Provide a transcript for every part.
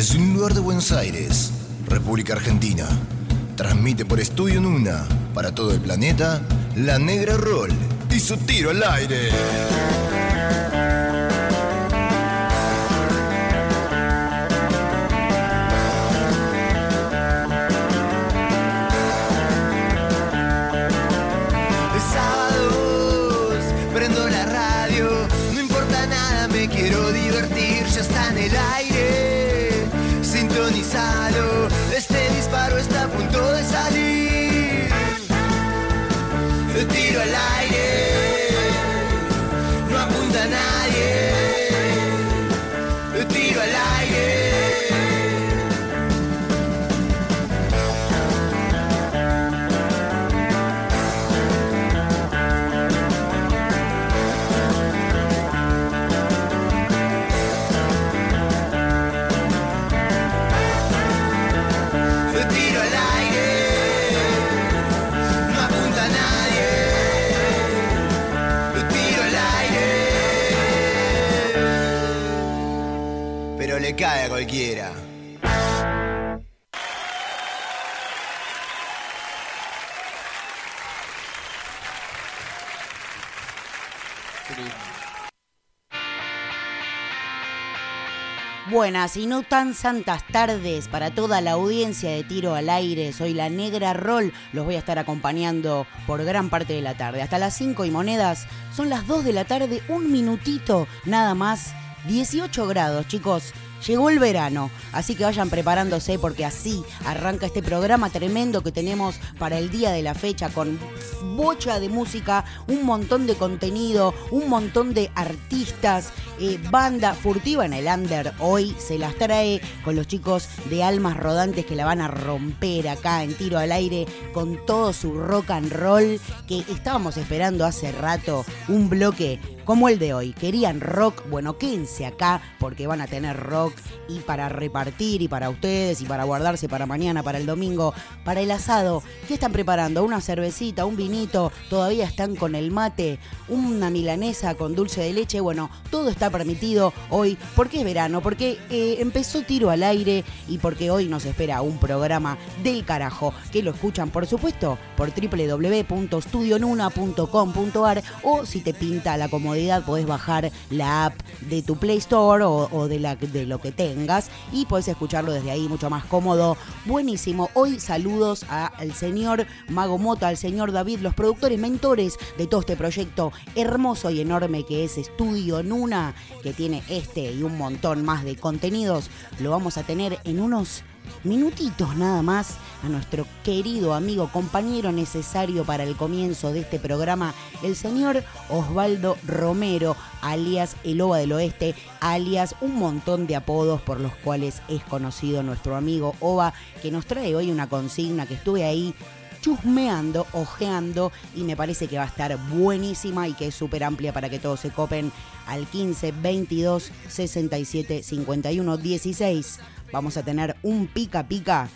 Desde un lugar de Buenos Aires, República Argentina, transmite por Estudio Nuna para todo el planeta La Negra Roll y su tiro al aire. Prendo la radio, no importa nada, me quiero divertir, ya está en el aire. Este disparo está Buenas y no tan santas tardes para toda la audiencia de Tiro al Aire. Soy la Negra Roll. Los voy a estar acompañando por gran parte de la tarde. Hasta las 5 y monedas. Son las 2 de la tarde, un minutito nada más. 18 grados, chicos. Llegó el verano, así que vayan preparándose porque así arranca este programa tremendo que tenemos para el día de la fecha con bocha de música, un montón de contenido, un montón de artistas, eh, banda furtiva en el under. Hoy se las trae con los chicos de Almas Rodantes que la van a romper acá en tiro al aire con todo su rock and roll que estábamos esperando hace rato un bloque como el de hoy. Querían rock, bueno, quédense acá porque van a tener rock y para repartir y para ustedes y para guardarse para mañana, para el domingo, para el asado. ¿Qué están preparando? ¿Una cervecita, un vinito? ¿Todavía están con el mate? ¿Una milanesa con dulce de leche? Bueno, todo está permitido hoy porque es verano, porque eh, empezó tiro al aire y porque hoy nos espera un programa del carajo que lo escuchan, por supuesto, por www.studionuna.com.ar o si te pinta la comodidad podés bajar la app de tu Play Store o, o de, la, de lo que tengas y podés escucharlo desde ahí mucho más cómodo. Buenísimo. Hoy saludos al señor Mago Mota, al señor David, los productores mentores de todo este proyecto hermoso y enorme que es Estudio Nuna, que tiene este y un montón más de contenidos. Lo vamos a tener en unos minutitos nada más a nuestro querido amigo, compañero necesario para el comienzo de este programa, el señor Osvaldo Romero, alias El Ova del Oeste, alias un montón de apodos por los cuales es conocido nuestro amigo Ova, que nos trae hoy una consigna que estuve ahí chusmeando, ojeando y me parece que va a estar buenísima y que es súper amplia para que todos se copen al 15 22 67 51 16. Vamos a tener un pica pica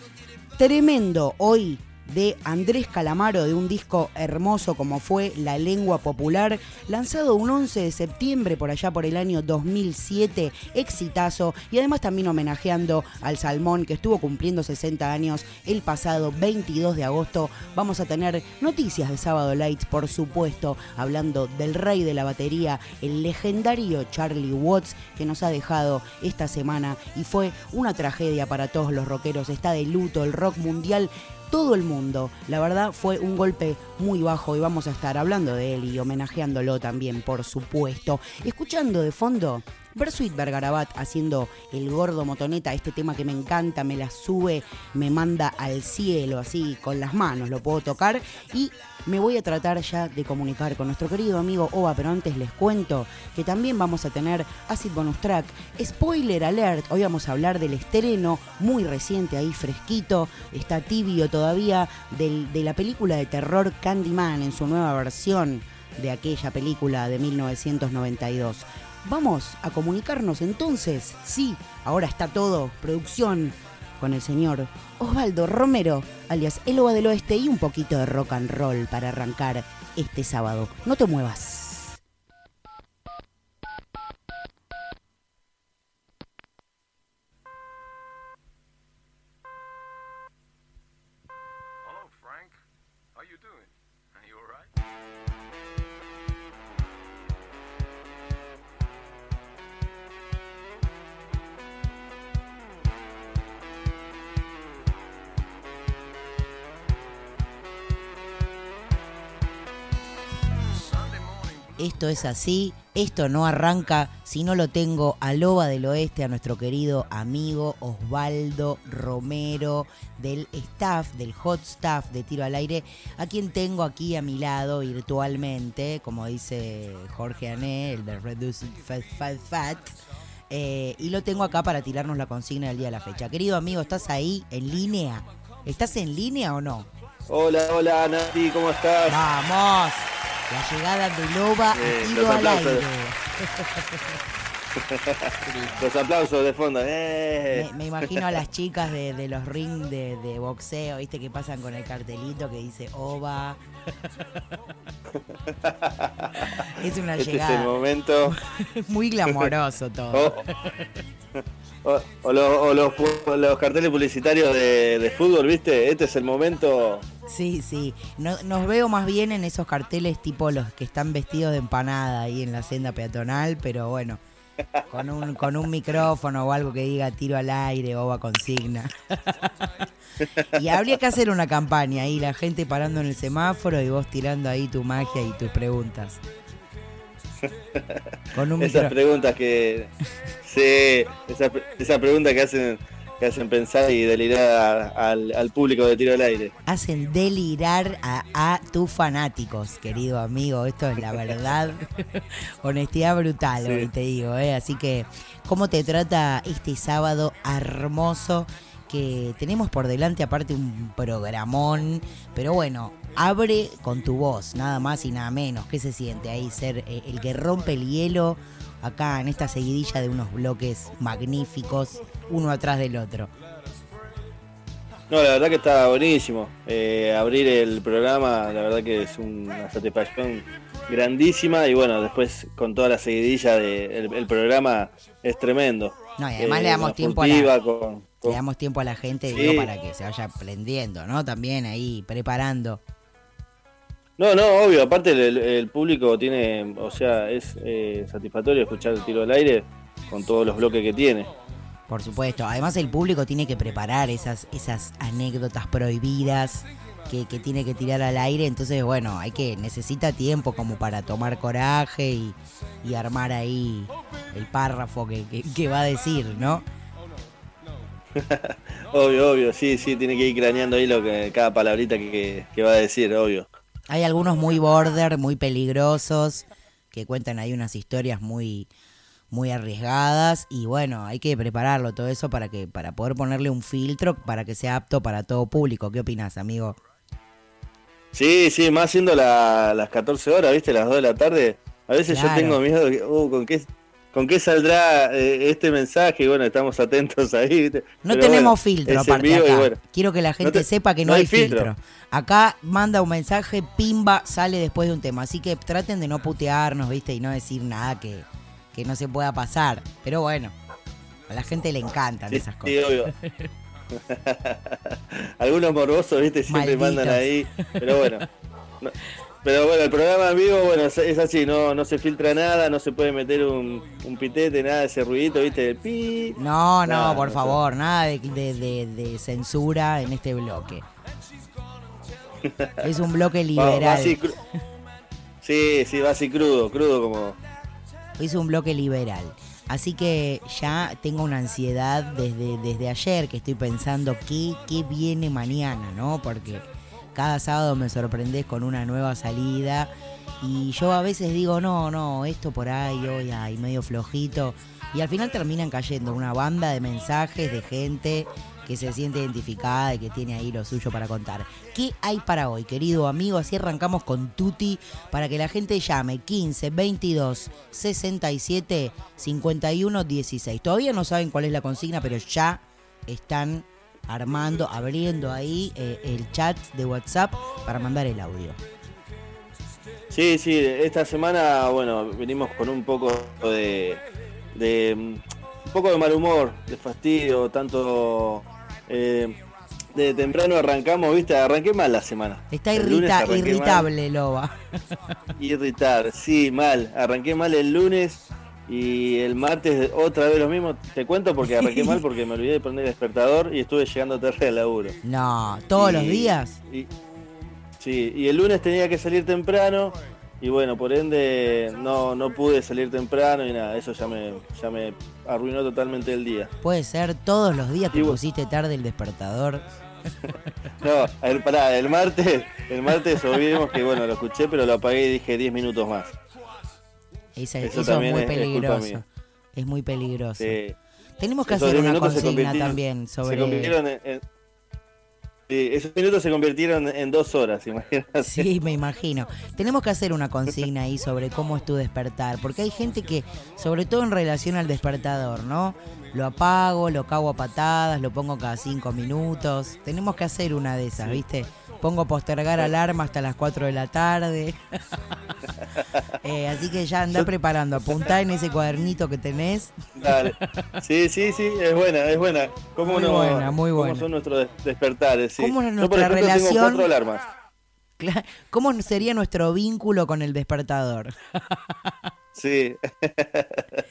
tremendo hoy de Andrés Calamaro de un disco hermoso como fue La Lengua Popular, lanzado un 11 de septiembre por allá por el año 2007, exitazo y además también homenajeando al Salmón que estuvo cumpliendo 60 años el pasado 22 de agosto. Vamos a tener noticias de Sábado Lights, por supuesto, hablando del rey de la batería, el legendario Charlie Watts que nos ha dejado esta semana y fue una tragedia para todos los rockeros. Está de luto el rock mundial todo el mundo. La verdad fue un golpe muy bajo y vamos a estar hablando de él y homenajeándolo también, por supuesto. Escuchando de fondo Bersuit Bergarabat haciendo el gordo motoneta, este tema que me encanta, me la sube, me manda al cielo, así con las manos, lo puedo tocar y me voy a tratar ya de comunicar con nuestro querido amigo Ova, pero antes les cuento que también vamos a tener Acid Bonus Track, Spoiler Alert, hoy vamos a hablar del estreno muy reciente ahí fresquito, está tibio todavía, del- de la película de terror Candyman en su nueva versión de aquella película de 1992. Vamos a comunicarnos entonces. Sí, ahora está todo, producción, con el señor Osvaldo Romero, alias El Ova del Oeste, y un poquito de rock and roll para arrancar este sábado. No te muevas. Esto es así, esto no arranca si no lo tengo a Loba del Oeste, a nuestro querido amigo Osvaldo Romero del staff, del hot staff de Tiro al Aire, a quien tengo aquí a mi lado virtualmente, como dice Jorge Ané, el de Reduce Fat Fat Fat. Eh, y lo tengo acá para tirarnos la consigna del día de la fecha. Querido amigo, ¿estás ahí en línea? ¿Estás en línea o no? Hola, hola Nati, ¿cómo estás? Vamos. La llegada de Loba Eh, los tiro al aire. Los aplausos de fondo. ¡Eh! Me, me imagino a las chicas de, de los rings de, de boxeo, viste, que pasan con el cartelito que dice OVA. es una este es el llegada. momento. Muy glamoroso todo. o- o lo- o los, carteles publicitarios de, de fútbol, ¿viste? Este es el momento. Sí, sí. No- nos veo más bien en esos carteles tipo los que están vestidos de empanada ahí en la senda peatonal, pero bueno, con un, con un micrófono o algo que diga tiro al aire o va consigna. y habría que hacer una campaña ahí, la gente parando en el semáforo y vos tirando ahí tu magia y tus preguntas. Con un Esas preguntas que. Sí, esas esa preguntas que hacen, que hacen pensar y delirar al, al público de tiro al aire. hacen delirar a, a tus fanáticos, querido amigo. Esto es la verdad. Honestidad brutal, Sí. hoy te digo. ¿eh? Así que, ¿cómo te trata este sábado hermoso? Que tenemos por delante, aparte, un programón. Pero bueno, abre con tu voz, nada más y nada menos. ¿Qué se siente ahí ser eh, el que rompe el hielo? Acá en esta seguidilla de unos bloques magníficos, uno atrás del otro. No, la verdad que está buenísimo. Eh, abrir el programa, la verdad que es una satisfacción grandísima. Y bueno, después con toda la seguidilla del el programa es tremendo. No, y además le Eh, damos tiempo a la- furtiva, con- con- Le damos tiempo a la gente Sí. digo, para que se vaya aprendiendo, ¿no? También ahí preparando. No, no, obvio, aparte el, el público tiene, o sea, es eh, satisfactorio escuchar el tiro al aire con todos los bloques que tiene. Por supuesto. Además el público tiene que preparar esas, esas anécdotas prohibidas que, que tiene que tirar al aire. Entonces, bueno, hay que, necesita tiempo como para tomar coraje y, y armar ahí el párrafo que, que- que va a decir, ¿no? Obvio, obvio, sí, sí, tiene que ir craneando ahí lo que cada palabrita que, que va a decir, obvio. Hay algunos muy border, muy peligrosos, que cuentan ahí unas historias muy, muy arriesgadas y bueno, hay que prepararlo todo eso para que para poder ponerle un filtro para que sea apto para todo público. ¿Qué opinas, amigo? Sí, sí, más siendo la- las 14 horas, ¿viste? Las 2 de la tarde. A veces Claro. yo tengo miedo de que, uh, ¿con qué, con qué saldrá eh, este mensaje? Y bueno, estamos atentos ahí, ¿viste? No Pero tenemos bueno, filtro aparte acá. bueno. Quiero que la gente te- sepa que no, no hay hay filtro. filtro. Acá manda un mensaje, pimba, sale después de un tema. Así que traten de no putearnos, ¿viste? Y no decir nada que, que no se pueda pasar. Pero bueno, a la gente le encantan Sí, esas cosas. sí, obvio. Algunos morbosos, viste, siempre Malditos. mandan ahí. Pero bueno. No- pero bueno, el programa en vivo, bueno, es- así, no, no se filtra nada, no se puede meter un, un pitete, nada de ese ruidito, viste, el pi. No, no, por favor, nada de, de- de- de censura en este bloque. Es un bloque Va- va liberal. así sí, sí, va así crudo, crudo como. Es un bloque liberal. Así que ya tengo una ansiedad desde, desde ayer que estoy pensando qué, qué viene mañana, ¿no? Porque cada sábado me sorprendes con una nueva salida y yo a veces digo, no, no, esto por ahí, hoy, ay, medio flojito. Y al final terminan cayendo una banda de mensajes de gente que se siente identificada y que tiene ahí lo suyo para contar. ¿Qué hay para hoy, querido amigo? Así arrancamos con Tuti para que la gente llame 15 22 67 51 16. Todavía no saben cuál es la consigna, pero ya están armando, abriendo ahí eh, el chat de WhatsApp para mandar el audio. Sí, sí, esta semana, bueno, venimos con un poco de. de mm, un poco de mal humor, de fastidio, tanto. Eh, de temprano arrancamos, viste, arranqué mal la semana. Está irrita- mal. irritable, Loba. Irritar, sí, mal. Arranqué mal el lunes y el martes otra vez lo mismo. Te cuento porque arranqué mal porque me olvidé de poner el despertador y estuve llegando tarde al laburo. No, todos los días. y- sí, y el lunes tenía que salir temprano y bueno, por ende no, no pude salir temprano y nada, eso ya me, ya me arruinó totalmente el día. Puede ser todos los días que pusiste tarde el despertador. no, el, pará, el martes, el martes olvidemos que bueno, lo escuché, pero lo apagué y dije 10 minutos más. eso, es muy peligroso. Es, muy peligroso. Tenemos que hacer una consigna también sobre. Se Esos minutos se convirtieron en dos horas, imagínate. Sí, me imagino. Tenemos que hacer una consigna ahí sobre cómo es tu despertar, porque hay gente que, sobre todo en relación al despertador, ¿no? Lo apago, lo cago a patadas, lo pongo cada cinco minutos. Tenemos que hacer una de esas, ¿viste? Pongo postergar alarma hasta las 4 de la tarde. Eh, así que ya anda preparando, apuntá en ese cuadernito que tenés. Dale. Sí, sí, sí, es buena, es buena. ¿Cómo muy buena, muy buena. ¿Cómo son nuestros despertares? ¿Cómo es nuestra relación? alarmas. ¿Cómo sería nuestro vínculo con el despertador? Sí.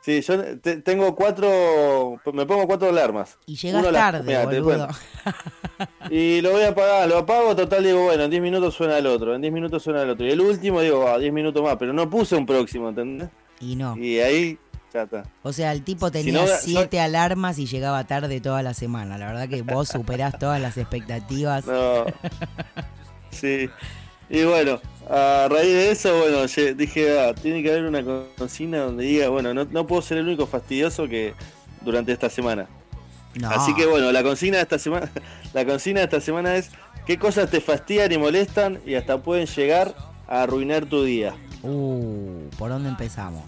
Sí, yo tengo cuatro, me pongo cuatro alarmas. Y llegas tarde, boludo. Y lo voy a apagar, lo apago, total digo, bueno, en 10 minutos suena el otro, en 10 minutos suena el otro. Y el último digo, ah, 10 minutos más, pero no puse un próximo, ¿entendés? Y no. Y ahí ya está. O sea, el tipo tenía siete alarmas y llegaba tarde toda la semana. La verdad que vos superás todas las expectativas. No. Sí. Y bueno, a raíz de eso, bueno, dije, ah, tiene que haber una consigna donde diga, bueno, no, puedo ser el único fastidioso que durante esta semana. Así que bueno, la consigna de esta semana, la consigna de esta semana es qué cosas te fastidian y molestan y hasta pueden llegar a arruinar tu día. Uh, ¿por dónde empezamos?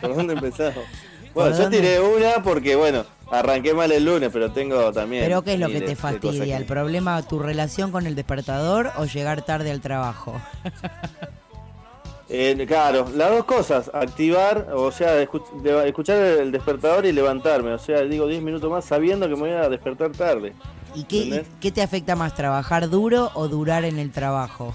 ¿Por dónde empezamos? Bueno, yo tiré una porque, bueno, arranqué mal el lunes, pero tengo también. ¿Pero qué es lo que te fastidia? ¿El problema, tu relación con el despertador o llegar tarde al trabajo? Eh, claro, las dos cosas, activar, o sea, escuchar el despertador y levantarme, o sea, digo 10 minutos más sabiendo que me voy a despertar tarde. ¿Y qué, qué te afecta más, trabajar duro o durar en el trabajo?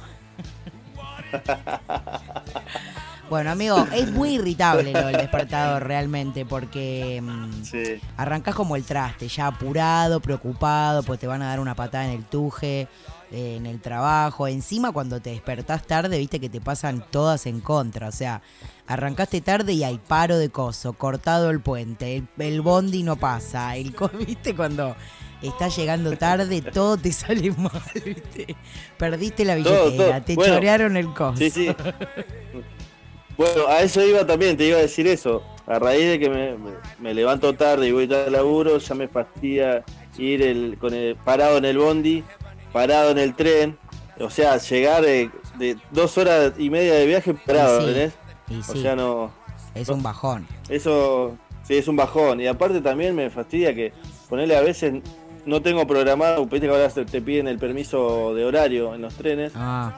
Bueno, amigo, es muy irritable lo del despertador realmente, porque mm, sí. arrancas como el traste, ya apurado, preocupado, pues te van a dar una patada en el tuje, eh, en el trabajo. Encima, cuando te despertás tarde, viste que te pasan todas en contra. O sea, arrancaste tarde y hay paro de coso, cortado el puente, el, bondi no pasa, el viste cuando estás llegando tarde, todo te sale mal, ¿viste? Perdiste la billetera, te chorearon el coso. Sí, sí. Bueno, a eso iba también, te iba a decir eso. A raíz de que me, levanto tarde y voy al laburo, ya me fastidia ir el, con el, parado en el bondi, parado en el tren. O sea, llegar de, dos horas y media de viaje parado, o sea, no. Es un bajón. Eso, sí, es un bajón. Y aparte también me fastidia que ponerle a veces no tengo programado, viste que ahora te piden el permiso de horario en los trenes. Ah,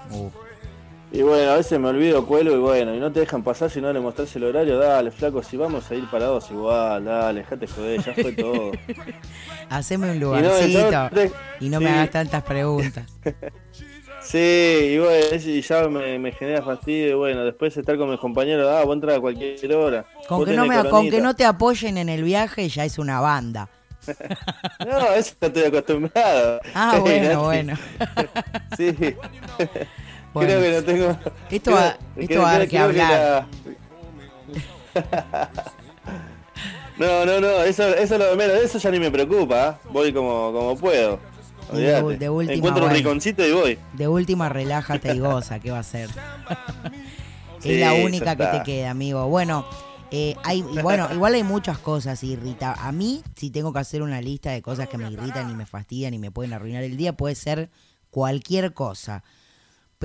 y bueno, a veces me olvido, cuelo y bueno, y no te dejan pasar si no le mostrás el horario, dale, flaco, si vamos a ir parados igual, dale, dejate joder, ya fue todo. Haceme un lugarcito y no, me hagas tantas preguntas. sí, y bueno, y ya me, genera fastidio, y bueno, después estar con mis compañeros, ah, voy a entrar a cualquier hora. Con que, no me, con que no te apoyen en el viaje ya es una banda. no, eso estoy acostumbrado. Ah, bueno, bueno. sí. Creo que no tengo. Esto va, esto va a dar que hablar. no, no, no, eso, eso lo menos, eso ya ni me preocupa. ¿eh? Voy como, como puedo. De, última, Encuentro un riconcito y voy. De última, relájate y goza, ¿qué va a ser? es la única que te queda, amigo. Bueno, eh, hay, bueno, igual hay muchas cosas irrita. A mí, si tengo que hacer una lista de cosas que me irritan y me fastidian y me pueden arruinar el día, puede ser cualquier cosa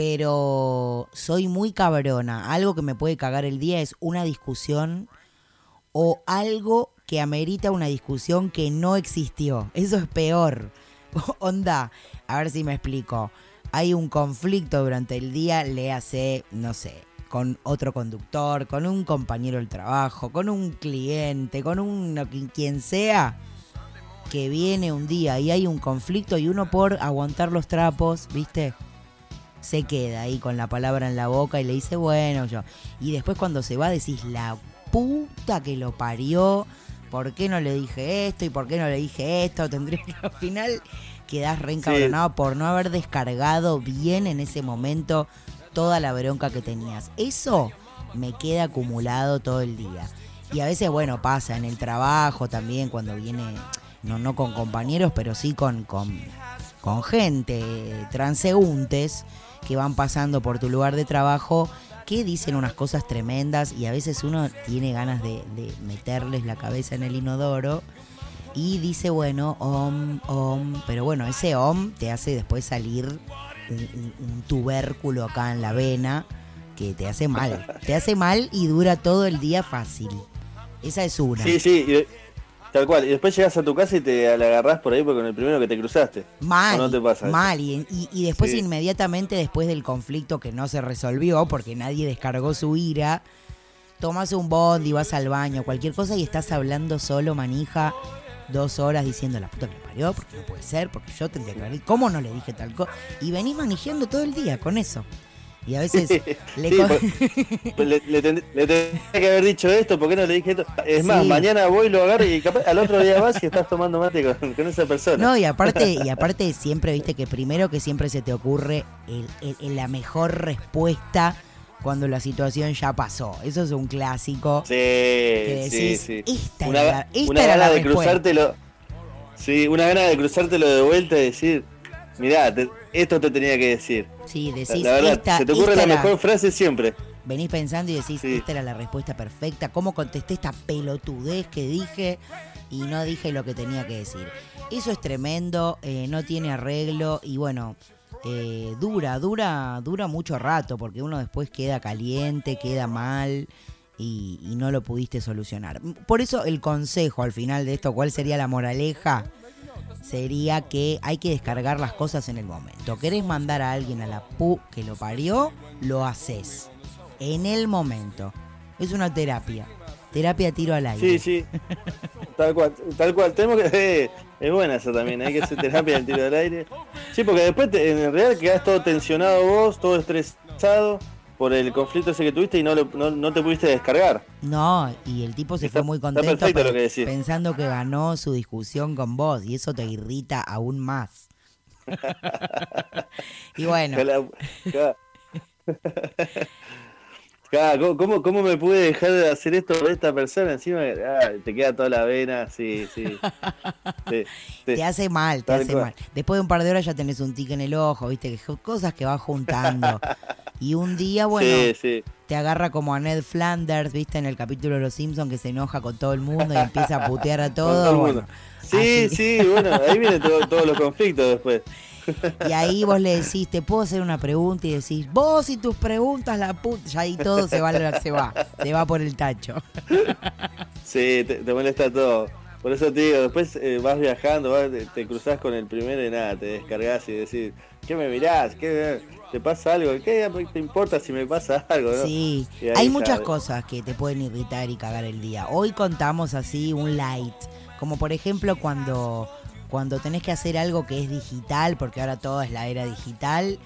pero soy muy cabrona. Algo que me puede cagar el día es una discusión o algo que amerita una discusión que no existió. Eso es peor. Onda, a ver si me explico. Hay un conflicto durante el día, le hace, no sé, con otro conductor, con un compañero del trabajo, con un cliente, con un quien sea que viene un día y hay un conflicto y uno por aguantar los trapos, ¿viste? Se queda ahí con la palabra en la boca y le dice, bueno, yo. Y después cuando se va decís, la puta que lo parió, ¿por qué no le dije esto y por qué no le dije esto? Tendría que al final quedás reencabronado por no haber descargado bien en ese momento toda la bronca que tenías. Eso me queda acumulado todo el día. Y a veces, bueno, pasa en el trabajo también, cuando viene, no, no con compañeros, pero sí con, con, con gente, transeúntes, que van pasando por tu lugar de trabajo, que dicen unas cosas tremendas y a veces uno tiene ganas de, de meterles la cabeza en el inodoro y dice, bueno, om, om, pero bueno, ese om te hace después salir un, un- un tubérculo acá en la vena que te hace mal. Te hace mal y dura todo el día fácil. Esa es una. Sí, sí, tal cual. Y después llegas a tu casa y te la agarrás por ahí con el primero que te cruzaste. Mal, ¿O no te pasa mal. Y, y- y después Sí. inmediatamente después del conflicto que no se resolvió porque nadie descargó su ira, tomas un bondi, vas al baño, cualquier cosa y estás hablando solo, manija, dos horas diciendo la puta que me parió, porque no puede ser, porque yo tendría que haber... ¿Cómo no le dije tal cosa? Y venís manejando todo el día con eso. Y a veces le... Sí, co- Pues le, le tend- le tendría que haber dicho esto, ¿por qué no le dije esto? Es más, Sí. mañana voy, lo agarro y capaz, al otro día vas y estás tomando mate con, con esa persona. No, y aparte, y aparte siempre, viste, que primero que siempre se te ocurre el- el- el- la mejor respuesta cuando la situación ya pasó. Eso es un clásico. Sí, que sí, decís, sí. esta una era la- esta una era gana la de respuesta. cruzártelo. Sí, una gana de cruzártelo de vuelta y decir, mirá, te- esto te tenía que decir. Sí, decís, la verdad, esta, se te ocurre la era- mejor frase siempre. venís pensando y decís, Sí. esta era la respuesta perfecta, cómo contesté esta pelotudez que dije y no dije lo que tenía que decir. Eso es tremendo, eh, no tiene arreglo y bueno, eh, dura, dura, dura mucho rato porque uno después queda caliente, queda mal y, y no lo pudiste solucionar. Por eso el consejo al final de esto, ¿cuál sería la moraleja? Sería que hay que descargar las cosas en el momento. ¿Querés mandar a alguien a la pu que lo parió? Lo haces. En el momento. Es una terapia. Terapia tiro al aire. Sí, sí. Tal cual, tal cual. Tenemos que. eh, es buena esa también, hay que hacer terapia del tiro del aire. Sí, porque después te- en realidad quedás todo tensionado vos, todo estresado por el conflicto ese que tuviste y no, lo- no, no te pudiste descargar. No, y el tipo se Está- fue muy está contento perfecto pe- lo que decís. pensando que ganó su discusión con vos y eso te irrita aún más. y bueno, Ca, ¿cómo- ¿Cómo, ¿Cómo me pude dejar de hacer esto de esta persona? Encima ah, te queda toda la vena, sí, sí. Sí, sí. te hace mal, te hace cual. mal. Después de un par de horas ya tenés un tic en el ojo, viste, que cosas que vas juntando. Y un día, bueno, Sí, te agarra como a Ned Flanders, viste, en el capítulo de Los Simpsons que se enoja con todo el mundo y empieza a putear a todo. bueno. Sí, así. sí, bueno, ahí vienen todo- todos los conflictos después. Y ahí vos le decís, te puedo hacer una pregunta y decís, vos y tus preguntas, la puta. Ya ahí todo se va, se va, se va por el tacho. Sí, te, te molesta todo. Por eso te digo, después eh, vas viajando, vas- te, te cruzás con el primero y nada, te descargas y decís, ¿qué me mirás? ¿Qué te pasa algo? ¿Qué te importa si me pasa algo? no? Sí, Y hay muchas cosas que te pueden irritar y cagar el día. Hoy contamos así un light, como por ejemplo cuando, cuando tenés que hacer algo que es digital, porque ahora todo es la era digital,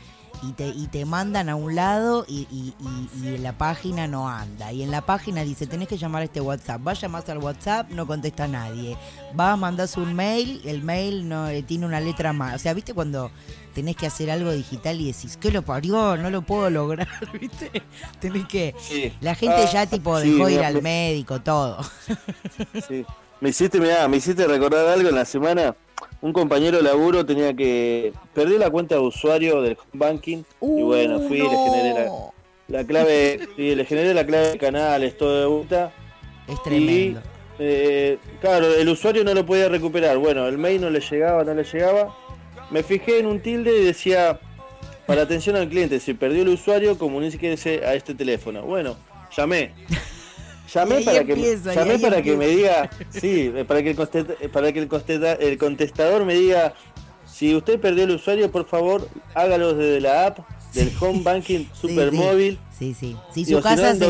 y te, y te mandan a un lado y, y, y- y la página no anda. Y en la página dice, tenés que llamar a este WhatsApp. Vas, llamás al WhatsApp, no contesta nadie. Vas, mandás un mail, el mail no eh, tiene una letra más. O sea, ¿viste cuando tenés que hacer algo digital y decís, ¿qué lo parió? No lo puedo lograr, ¿viste? Tenés que... Sí. La gente Ah, ya tipo sí, dejó ir al médico, todo. Sí. Me hiciste, mirá, me hiciste recordar algo en la semana. Un compañero de laburo tenía que. Perdió la cuenta de usuario del banking. y bueno, fui y le generé la, la clave. y le generé la clave de canales, todo de vuelta. Es tremendo. Eh, claro, el usuario no lo podía recuperar. Bueno, el mail no le llegaba, no le llegaba. Me fijé en un tilde y decía, para atención al cliente, si perdió el usuario, comuníquese a este teléfono. Bueno, llamé. Llamé para que, empieza, llamé para que me diga, sí, para que el, contesta- para que el, contesta- el contestador me diga, si usted perdió el usuario, por favor, hágalo desde la app del Home Banking Sí, Super sí. Sí, sí. Si Digo, su si no, casa está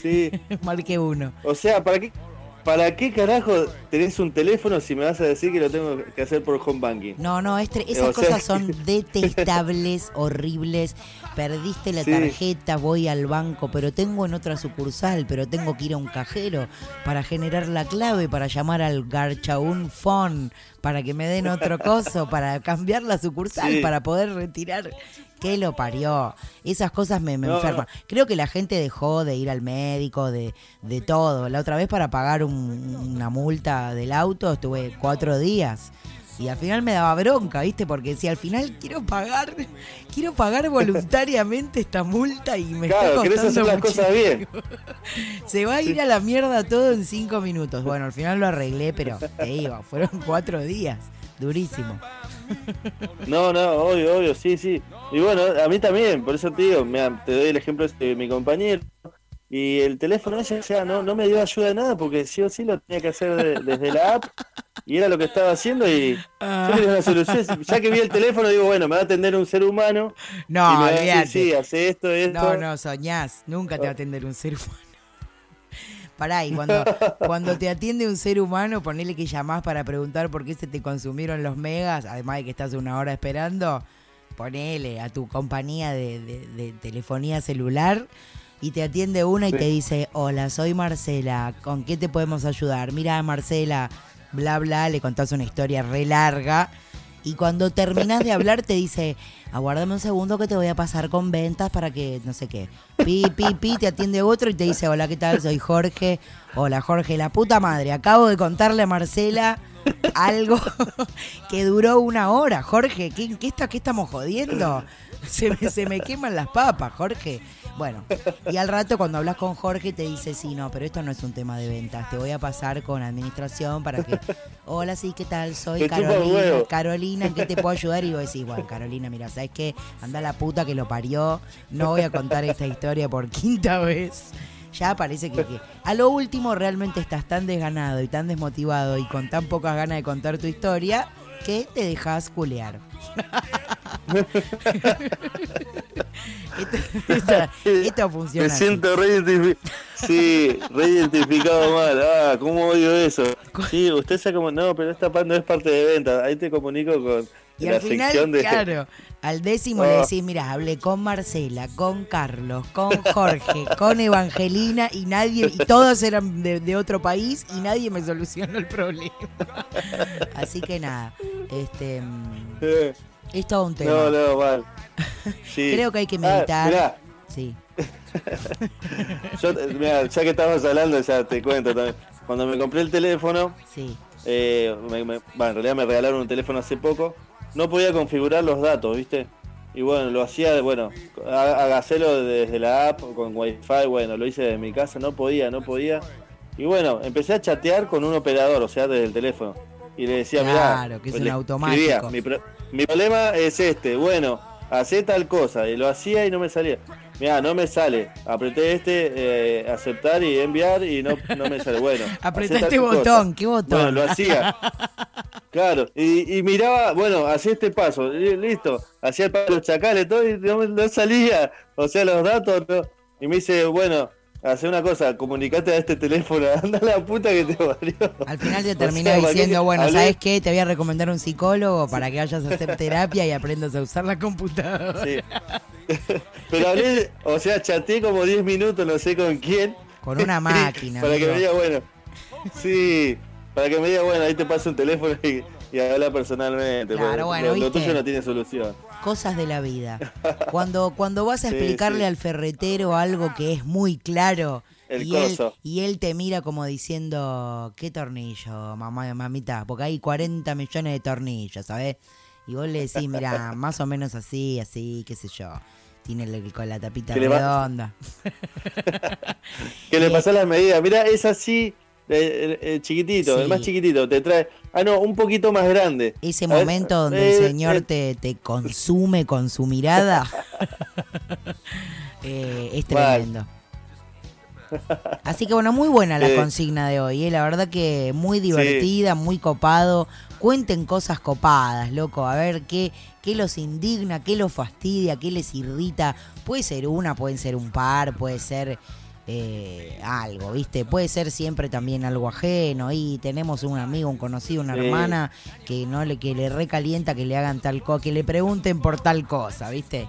Sí, marque uno. o sea, ¿para qué, ¿para qué carajo tenés un teléfono si me vas a decir que lo tengo que hacer por home banking? No, no, es esas O sea- cosas son detestables, horribles. Perdiste la Sí. tarjeta, voy al banco, pero tengo en otra sucursal, pero tengo que ir a un cajero para generar la clave, para llamar al Garchaun Phone, para que me den otro coso, para cambiar la sucursal, Sí. para poder retirar. ¿Qué lo parió? Esas cosas me, me No, enferman. Creo que la gente dejó de ir al médico, de, de todo. La otra vez para pagar un- una multa del auto estuve cuatro días. Y al final me daba bronca, ¿viste? Porque si al final quiero pagar, quiero pagar voluntariamente esta multa y me Claro, está costando hacer las cosas bien. Se va a ir a la mierda todo en cinco minutos. Bueno, al final lo arreglé, pero te digo, fueron cuatro días. Durísimo. No, no, obvio, obvio, sí, sí. Y bueno, a mí también, por eso te digo, mira, te doy el ejemplo de mi compañero. Y el teléfono ese, o sea, no, no me dio ayuda de nada porque sí o sí lo tenía que hacer de- desde la app y era lo que estaba haciendo y yo quería una solución. Ya que vi el teléfono, digo, bueno, me va a atender un ser humano y No, me va a decir, olvídate. sí, hace esto, esto. No, no, soñás. Nunca te va a atender un ser humano. Pará, y cuando, cuando te atiende un ser humano, ponele que llamás para preguntar por qué se te consumieron los megas, además de que estás una hora esperando, ponele a tu compañía de, de- de telefonía celular y te atiende una y Sí. te dice, hola, soy Marcela, ¿con qué te podemos ayudar? Mira, Marcela, bla, bla, le contás una historia re larga. Y cuando terminas de hablar te dice, aguárdame un segundo que te voy a pasar con ventas para que no sé qué. Pi, pi, pi, te atiende otro y te dice, hola, ¿qué tal? Soy Jorge. Hola, Jorge, la puta madre. Acabo de contarle a Marcela algo que duró una hora. Jorge, ¿qué, está, qué estamos jodiendo? Se me, se me queman las papas, Jorge. Bueno, y al rato cuando hablas con Jorge te dice, sí, no, pero esto no es un tema de ventas. Te voy a pasar con administración para que... Hola, sí, ¿qué tal? Soy Carolina. Carolina, ¿en qué te puedo ayudar? Y vos decís, bueno, Carolina, mira, ¿sabes qué? Anda la puta que lo parió. No voy a contar esta historia por quinta vez. Ya parece que, que a lo último realmente estás tan desganado y tan desmotivado y con tan pocas ganas de contar tu historia que te dejas culear. esto, funciona. Me siento re. Sí, re identificado mal. Ah, ¿cómo odio eso? Sí, usted se como. No, pero esta pa- no es parte de venta. Ahí te comunico con Y la al final, de. claro, al décimo le Ah. decís, mira, hablé con Marcela, con Carlos, con Jorge, con Evangelina y nadie, y todos eran de, de otro país y nadie me solucionó el problema. Así que nada, este mm, Eh, es todo un tema. No, no, mal. Sí. Creo que hay que Ah, meditar. mirá, Sí. yo, mirá, ya que estamos hablando, ya te cuento también. Cuando me compré el teléfono, Sí. eh, me- me- bueno, en realidad me regalaron un teléfono hace poco, no podía configurar los datos, ¿viste? Y bueno, lo hacía, bueno, hágaselo desde la app, con wifi, bueno, lo hice desde mi casa, no podía, no podía. Y bueno, empecé a chatear con un operador, o sea, desde el teléfono. Y le decía, mirá, Claro, que es un automático. escribía, mi, pro- mi problema es este, bueno, hacé tal cosa, y lo hacía y no me salía. Mirá, no me sale. Apreté este, eh, aceptar y enviar y no, no me sale. Bueno. Tal este cosa. botón, ¿qué botón? Bueno, lo hacía. Claro, y, y miraba, bueno, hacía este paso, y listo, hacía el paso de los chacales, todo, y no, no salía, o sea, los datos, no. y me dice, bueno, hace una cosa, comunicate a este teléfono, anda la puta que te parió. Al final te O termina sea, ¿para qué diciendo, bueno, hablé? ¿sabes qué? Te voy a recomendar un psicólogo para que vayas a hacer terapia y aprendas a usar la computadora. Sí. Pero hablé, o sea, chateé como 10 minutos, no sé con quién. Con una máquina. para que me diga, bueno, sí, para que me diga, bueno, ahí te paso un teléfono y, y habla personalmente. Claro, bueno, lo, tuyo no tiene solución. Cosas de la vida. Cuando, cuando vas a explicarle sí. al ferretero algo que es muy claro El y, él, coso. y él te mira como diciendo, ¿qué tornillo, mamá, mamita? Porque hay 40 millones de tornillos, ¿sabes? Y vos le decís, mira, más o menos así, así, qué sé yo. Tiene el- con la tapita redonda. Que le pasás las medidas. Mira, es así, eh, eh, eh, chiquitito, Sí. el más chiquitito. Te trae. Ah, no, un poquito más grande. Ese A ver, momento donde el señor eh, te, te consume con su mirada eh, es tremendo. Así que bueno, muy buena la consigna de hoy, eh, la verdad que muy divertida, muy copado. Cuenten cosas copadas, loco, a ver qué, qué los indigna, qué los fastidia, qué les irrita. Puede ser una, pueden ser un par, puede ser eh, algo, ¿viste? Puede ser siempre también algo ajeno. Y tenemos un amigo, un conocido, una Sí. hermana que no le que le recalienta que le hagan tal cosa, que le pregunten por tal cosa, ¿viste?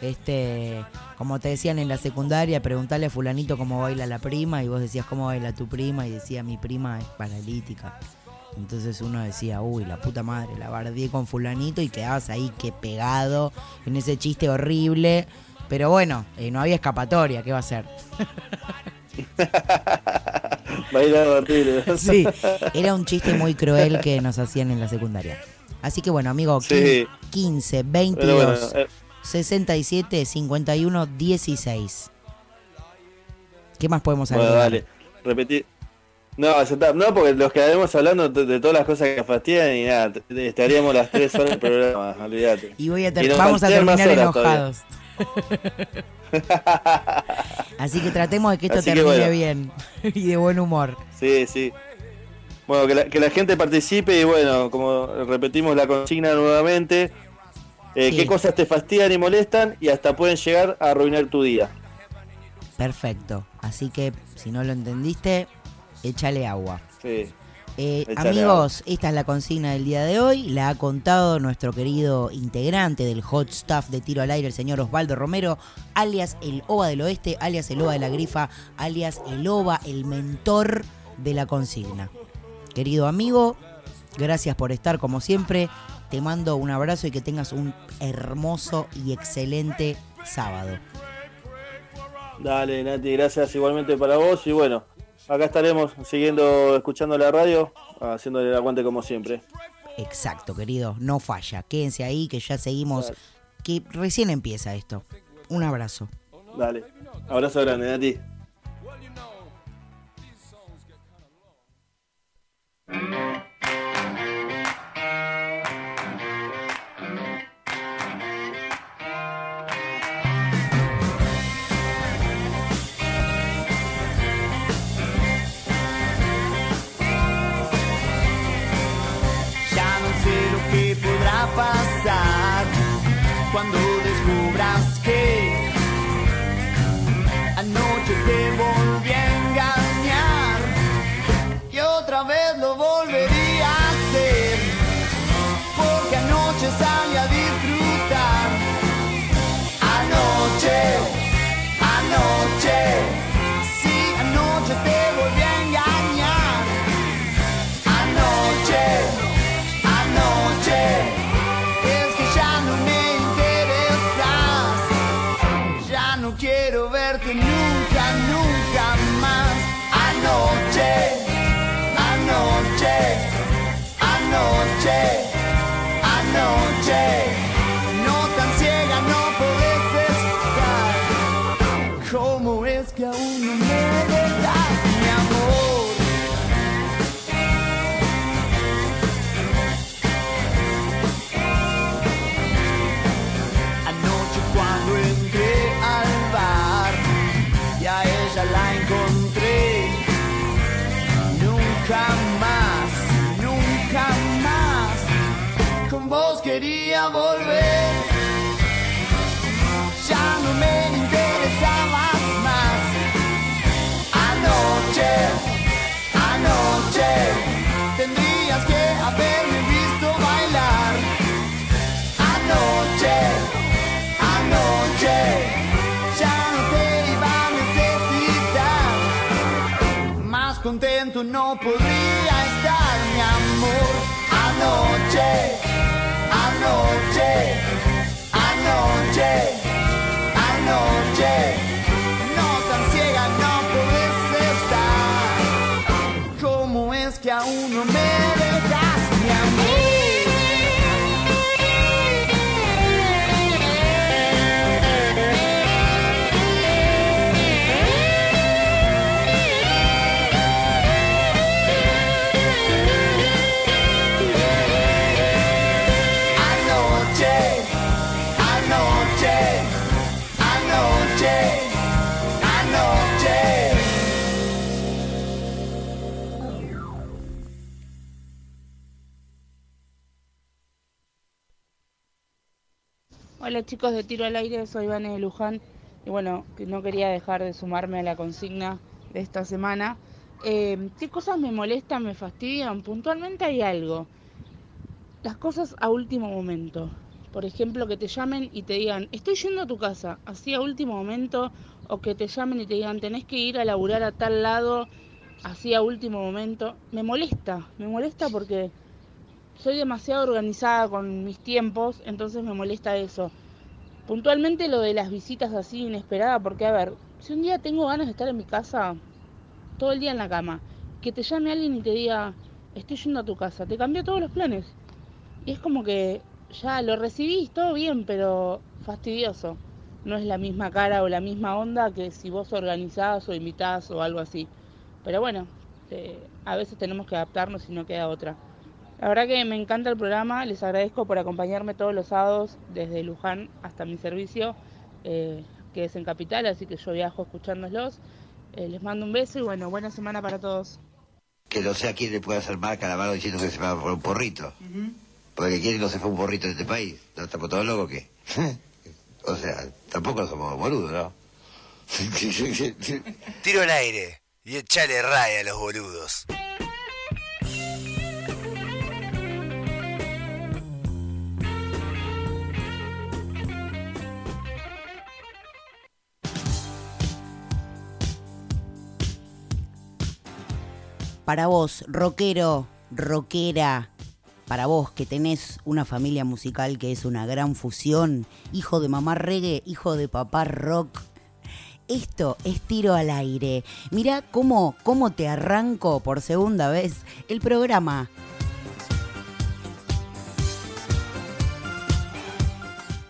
Este, como te decían en la secundaria, preguntarle a fulanito cómo baila la prima y vos decías cómo baila tu prima y decía mi prima es paralítica. Entonces uno decía, uy, la puta madre, la bardeé con fulanito y quedabas ahí que pegado en ese chiste horrible. Pero bueno, eh, no había escapatoria, ¿qué va a ser? horrible. Sí, era un chiste muy cruel que nos hacían en la secundaria. Así que bueno, amigo, 15, 22, 67, 51, 16. ¿Qué más podemos hacer? Bueno, dale, repetí. No, no, porque los quedaremos hablando de, todas las cosas que fastidian y nada, estaríamos las tres horas del programa, olvídate. Y voy a vamos a terminar enojados. Así que tratemos de que esto termine bien y de buen humor. Sí, sí. Bueno, que la, gente participe y bueno, como repetimos la consigna nuevamente, eh, qué cosas te fastidian y molestan y hasta pueden llegar a arruinar tu día. Perfecto. Así que si no lo entendiste, échale agua. Sí. Eh, amigos, esta es la consigna del día de hoy. La ha contado nuestro querido integrante del hot staff de tiro al aire, el señor Osvaldo Romero, alias el OVA del Oeste, alias el OVA de la Grifa, alias el OVA, el mentor de la consigna. Querido amigo, gracias por estar como siempre. Te mando un abrazo y que tengas un hermoso y excelente sábado. Dale, Nati, gracias igualmente para vos y bueno, acá estaremos siguiendo, escuchando la radio, haciéndole el aguante como siempre. Exacto, querido, no falla. Quédense ahí que ya seguimos, que recién empieza esto. Un abrazo. Dale, abrazo grande, Nati. pasar anoche, anoche. No no podría estar mi amor. Anoche, anoche, anoche, anoche. Hola chicos de Tiro al Aire, soy Vane de Luján y bueno, no quería dejar de sumarme a la consigna de esta semana. Eh, ¿Qué cosas me molestan, me fastidian? Puntualmente hay algo. Las cosas a último momento. Por ejemplo, que te llamen y te digan, estoy yendo a tu casa, así a último momento, o que te llamen y te digan, tenés que ir a laburar a tal lado así a último momento, me molesta, me molesta porque soy demasiado organizada con mis tiempos, entonces me molesta eso. Puntualmente lo de las visitas así inesperadas, porque a ver, si un día tengo ganas de estar en mi casa todo el día en la cama, que te llame alguien y te diga, estoy yendo a tu casa, te cambió todos los planes. Y es como que ya lo recibís, todo bien, pero fastidioso. No es la misma cara o la misma onda que si vos organizás o invitás o algo así. Pero bueno, eh, a veces tenemos que adaptarnos y no queda otra. La verdad que me encanta el programa, les agradezco por acompañarme todos los sábados desde Luján hasta mi servicio, eh, que es en Capital, así que yo viajo escuchándolos. Eh, les mando un beso y bueno, buena semana para todos. Que no sé a quién le puede hacer mal Calamaro diciendo que se va por un porrito. Porque quién no se fue un porrito en este país. ¿No estamos todos locos qué? o sea, tampoco somos boludos, ¿no? Tiro al aire y echale raya a los boludos. Para vos, rockero, rockera, para vos que tenés una familia musical que es una gran fusión, hijo de mamá reggae, hijo de papá rock, esto es tiro al aire. Mirá cómo, cómo te arranco por segunda vez el programa.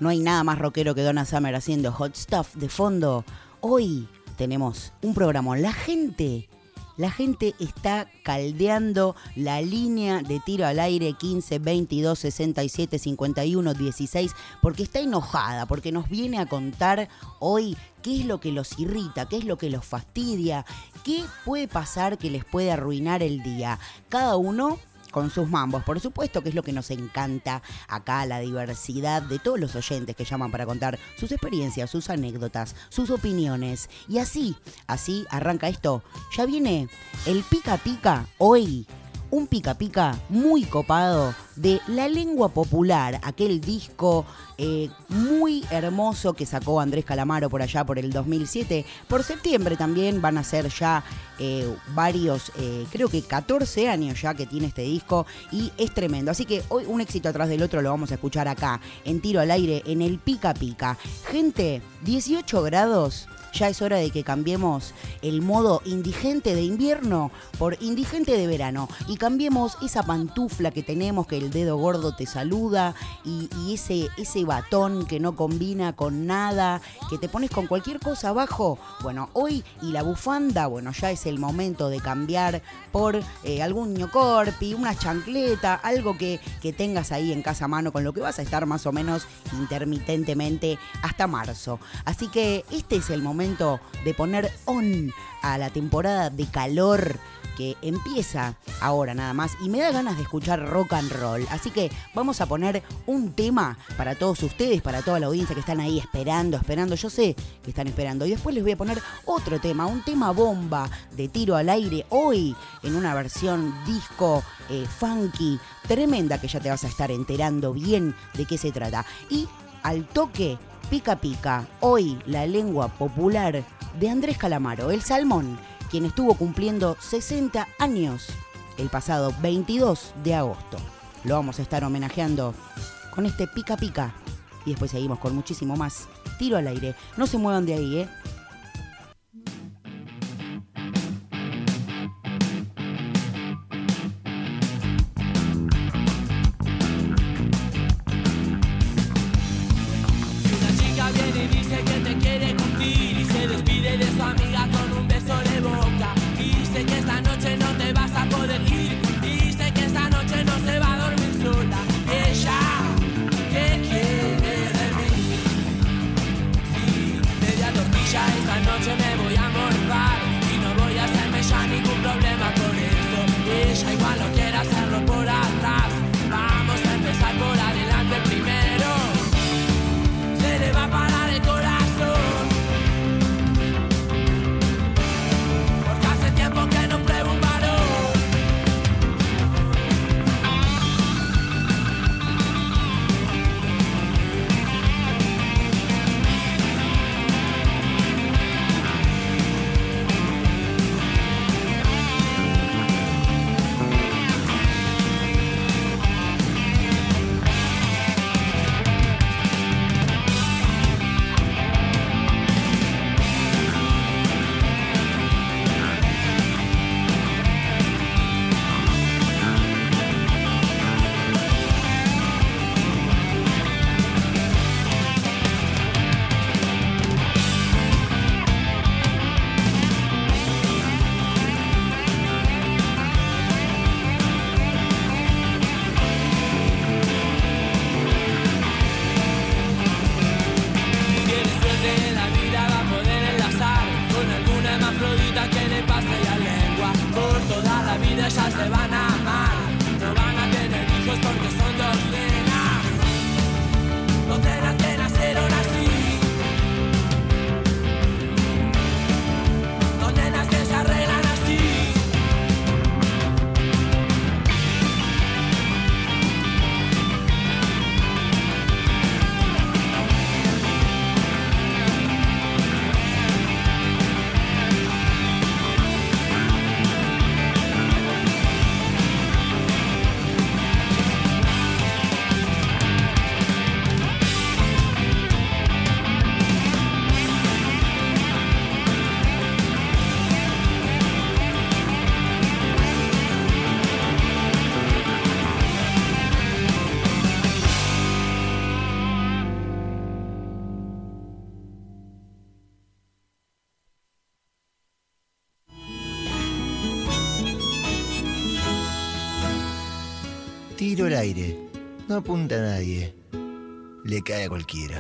No hay nada más rockero que Donna Summer haciendo hot stuff de fondo. Hoy tenemos un programa. La gente la gente está caldeando la línea de tiro al aire 15, 22, 67, 51, 16, porque está enojada, porque nos viene a contar hoy qué es lo que los irrita, qué es lo que los fastidia, qué puede pasar que les puede arruinar el día. Cada uno con sus mambos. Por supuesto que es lo que nos encanta acá, la diversidad de todos los oyentes que llaman para contar sus experiencias, sus anécdotas, sus opiniones. Y así, así arranca esto. Ya viene el pica pica hoy un pica pica muy copado de La Lengua Popular, aquel disco eh, muy hermoso que sacó Andrés Calamaro por allá por el 2007. Por septiembre también van a ser ya eh, varios, eh, creo que 14 años ya que tiene este disco y es tremendo. Así que hoy un éxito atrás del otro lo vamos a escuchar acá, en tiro al aire, en el pica pica. Gente, 18 grados ya es hora de que cambiemos el modo indigente de invierno por indigente de verano y cambiemos esa pantufla que tenemos que el dedo gordo te saluda y, ese, ese batón que no combina con nada, que te pones con cualquier cosa abajo. Bueno, hoy y la bufanda, bueno, ya es el momento de cambiar por eh, algún ñocorpi, una chancleta, algo que, que tengas ahí en casa a mano con lo que vas a estar más o menos intermitentemente hasta marzo. Así que este es el momento de poner on a la temporada de calor que empieza ahora nada más y me da ganas de escuchar rock and roll. Así que vamos a poner un tema para todos ustedes, para toda la audiencia que están ahí esperando, esperando. Yo sé que están esperando. Y después les voy a poner otro tema, un tema bomba de tiro al aire hoy en una versión disco eh, funky tremenda que ya te vas a estar enterando bien de qué se trata. Y al toque Pica Pica, hoy la lengua popular de Andrés Calamaro, el salmón, quien estuvo cumpliendo 60 años el pasado 22 de agosto. Lo vamos a estar homenajeando con este Pica Pica y después seguimos con muchísimo más. Tiro al aire, no se muevan de ahí, ¿eh? No apunta a nadie. Le cae a cualquiera.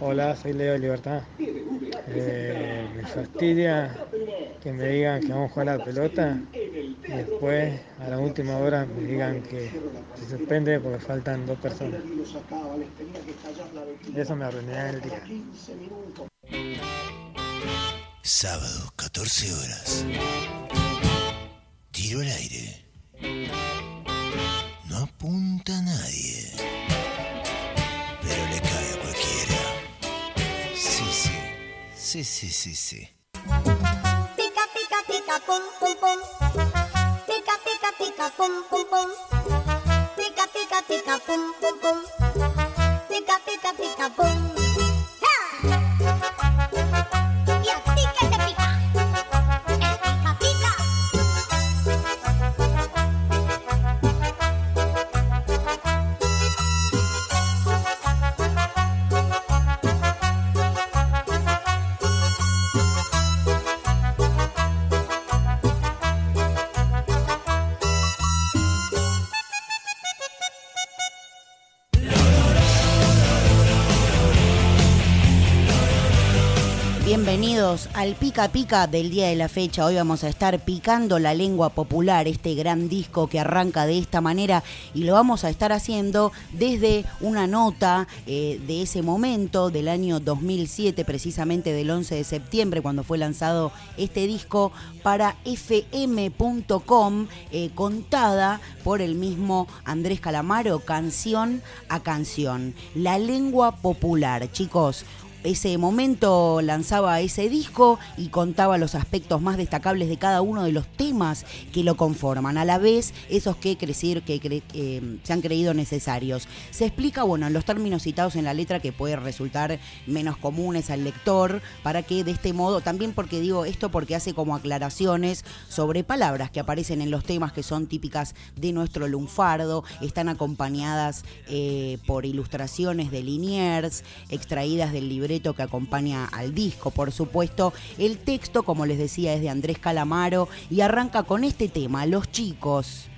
Hola, soy Leo de Libertad. Eh, me fastidia que me digan que vamos a jugar la pelota y después a la última hora me digan que se suspende porque faltan dos personas. Eso me arruinaría el día. Sábado, 14 horas. Tiro al aire. No apunta a nadie. Sí, sí, sí, sí. Pica, pica, pica, pum, pum, pum. Pica, pica, pica, pum, pum, pum. Pica, pica, pica, pum, pum, pum. Pica, pica, pica, pum. Al Pica Pica del día de la fecha. Hoy vamos a estar picando la lengua popular, este gran disco que arranca de esta manera y lo vamos a estar haciendo desde una nota eh, de ese momento del año 2007, precisamente del 11 de septiembre, cuando fue lanzado este disco para fm.com, eh, contada por el mismo Andrés Calamaro, canción a canción. La lengua popular, chicos ese momento lanzaba ese disco y contaba los aspectos más destacables de cada uno de los temas que lo conforman, a la vez esos que crecer, que eh, se han creído necesarios. Se explica, bueno, en los términos citados en la letra que puede resultar menos comunes al lector, para que de este modo, también porque digo esto porque hace como aclaraciones sobre palabras que aparecen en los temas que son típicas de nuestro lunfardo, están acompañadas eh, por ilustraciones de Liniers, extraídas del libreto que acompaña al disco, por supuesto. El texto, como les decía, es de Andrés Calamaro y arranca con este tema, Los chicos.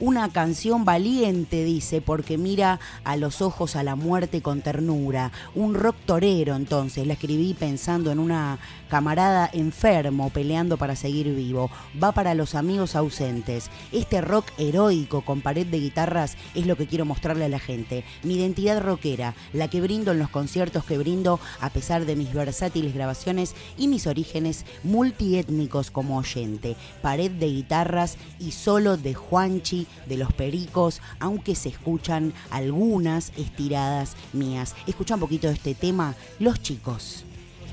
Una canción valiente, dice, porque mira a los ojos a la muerte con ternura. Un rock torero, entonces. La escribí pensando en una camarada enfermo peleando para seguir vivo. Va para los amigos ausentes. Este rock heroico con pared de guitarras es lo que quiero mostrarle a la gente. Mi identidad rockera, la que brindo en los conciertos que brindo a pesar de mis versátiles grabaciones y mis orígenes multiétnicos como oyente. Pared de guitarras y solo de Juanchi, de los Pericos, aunque se escuchan algunas estiradas mías. Escucha un poquito de este tema, Los chicos.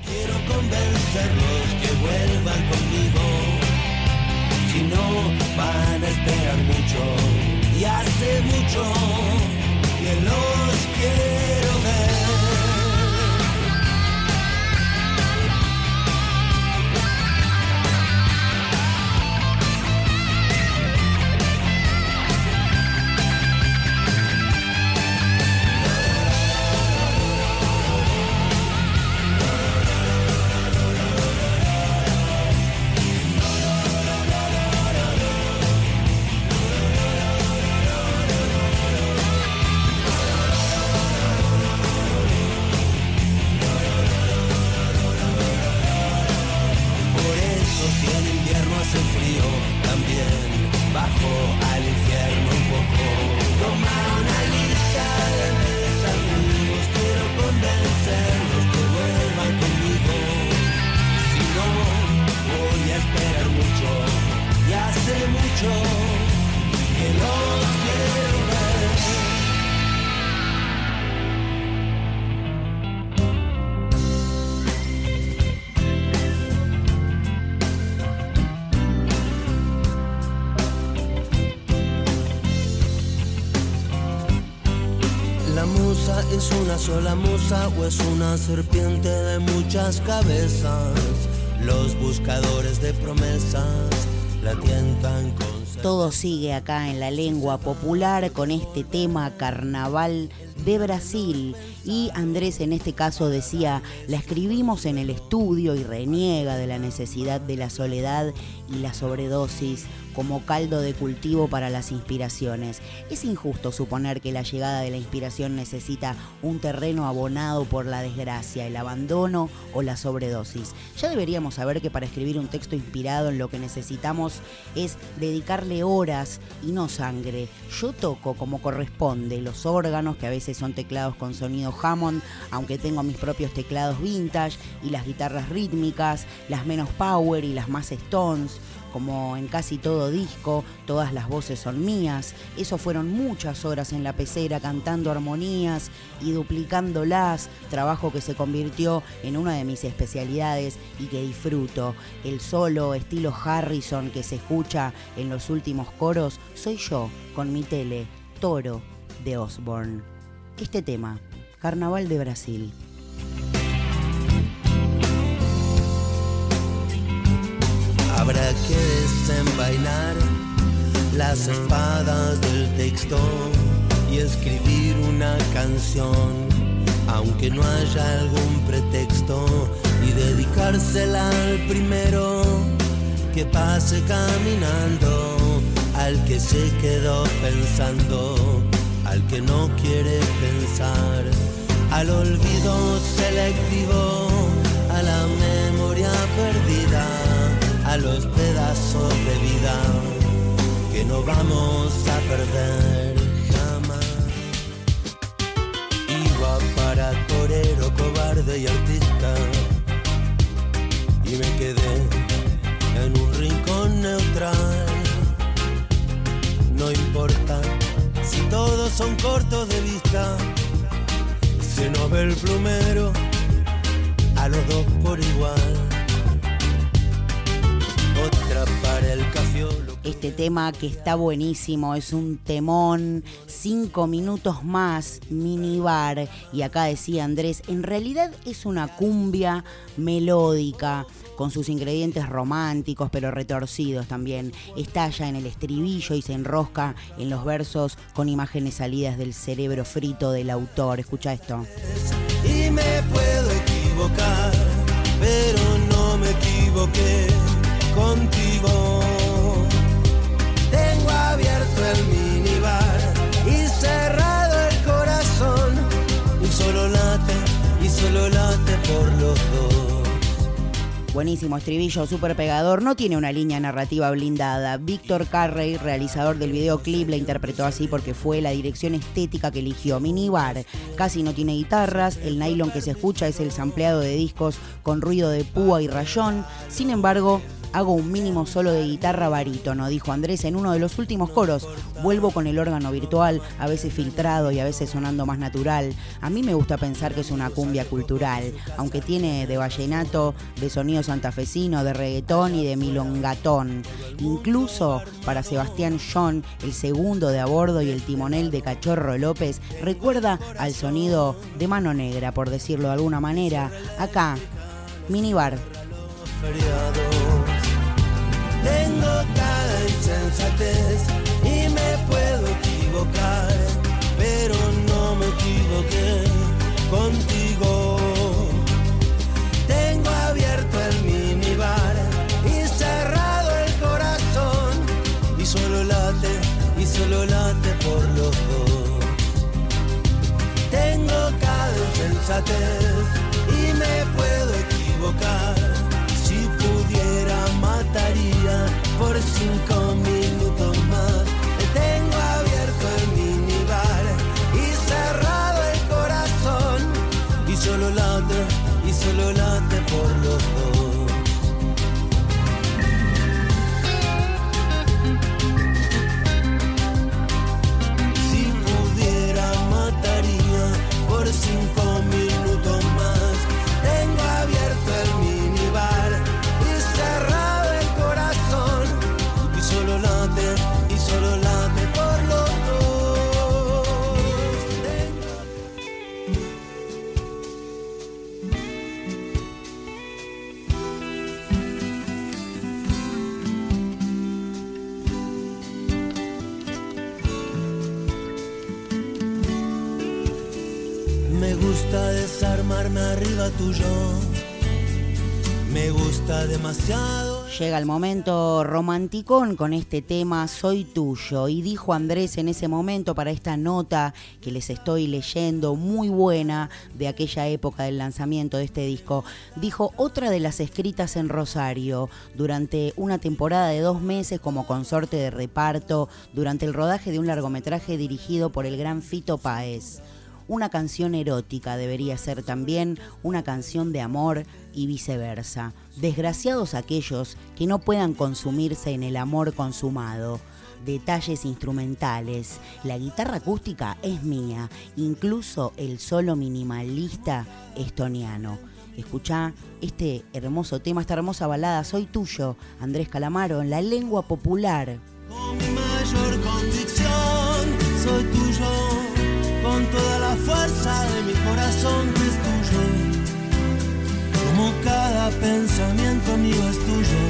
Quiero convencerlos que vuelvan conmigo. Si no, van a esperar mucho. Y hace mucho que los quiero ver. Todo sigue acá en la lengua popular con este tema Carnaval de Brasil. Y Andrés en este caso decía, la escribimos en el estudio y reniega de la necesidad de la soledad y la sobredosis como caldo de cultivo para las inspiraciones. Es injusto suponer que la llegada de la inspiración necesita un terreno abonado por la desgracia, el abandono o la sobredosis. Ya deberíamos saber que para escribir un texto inspirado en lo que necesitamos es dedicarle horas y no sangre. Yo toco como corresponde los órganos, que a veces son teclados con sonido Hammond, aunque tengo mis propios teclados vintage, y las guitarras rítmicas, las menos power y las más stones. Como en casi todo disco, todas las voces son mías. Eso fueron muchas horas en la pecera cantando armonías y duplicándolas, trabajo que se convirtió en una de mis especialidades y que disfruto. El solo estilo Harrison que se escucha en los últimos coros soy yo con mi tele Toro de Osborne. Este tema, Carnaval de Brasil. Habrá que desenvainar las espadas del texto y escribir una canción, aunque no haya algún pretexto, y dedicársela al primero que pase caminando, al que se quedó pensando, al que no quiere pensar, al olvido selectivo, a la memoria perdida a los pedazos de vida que no vamos a perder jamás. Iba para torero, cobarde y artista y me quedé en un rincón neutral. No importa si todos son cortos de vista, se no ve el plumero a los dos por igual otra para el cafiolo. Este tema que está buenísimo, es un temón, cinco minutos más, minibar. Y acá decía Andrés, en realidad es una cumbia melódica, con sus ingredientes románticos, pero retorcidos también. Estalla en el estribillo y se enrosca en los versos con imágenes salidas del cerebro frito del autor. Escucha esto. Y me puedo equivocar, pero no me equivoqué contigo. Tengo abierto el minibar y cerrado el corazón. Y solo late, y solo late por los dos. Buenísimo estribillo, súper pegador. No tiene una línea narrativa blindada. Víctor Carrey, realizador del videoclip, la interpretó así porque fue la dirección estética que eligió. Minibar casi no tiene guitarras. El nylon que se escucha es el sampleado de discos con ruido de púa y rayón. Sin embargo, hago un mínimo solo de guitarra barítono, dijo Andrés en uno de los últimos coros. Vuelvo con el órgano virtual, a veces filtrado y a veces sonando más natural. A mí me gusta pensar que es una cumbia cultural, aunque tiene de vallenato, de sonido santafesino, de reggaetón y de milongatón. Incluso para Sebastián John, el segundo de a bordo y el timonel de Cachorro López, recuerda al sonido de mano negra, por decirlo de alguna manera. Acá, minibar. Tengo cada insensatez y me puedo equivocar, pero no me equivoqué contigo. Tengo abierto el minibar y cerrado el corazón y solo late, y solo late por los dos. Tengo cada insensatez y me puedo equivocar. Por cinco minutos Llega el momento romanticón con este tema Soy tuyo. Y dijo Andrés en ese momento para esta nota que les estoy leyendo, muy buena, de aquella época del lanzamiento de este disco, dijo otra de las escritas en Rosario durante una temporada de dos meses como consorte de reparto durante el rodaje de un largometraje dirigido por el gran Fito Páez. Una canción erótica debería ser también una canción de amor y viceversa. Desgraciados aquellos que no puedan consumirse en el amor consumado. Detalles instrumentales. La guitarra acústica es mía, incluso el solo minimalista estoniano. Escuchá este hermoso tema, esta hermosa balada, Soy tuyo, Andrés Calamaro, en la lengua popular. Con mi mayor convicción, soy tuyo, toda la fuerza de mi corazón que es tuyo, como cada pensamiento mío es tuyo,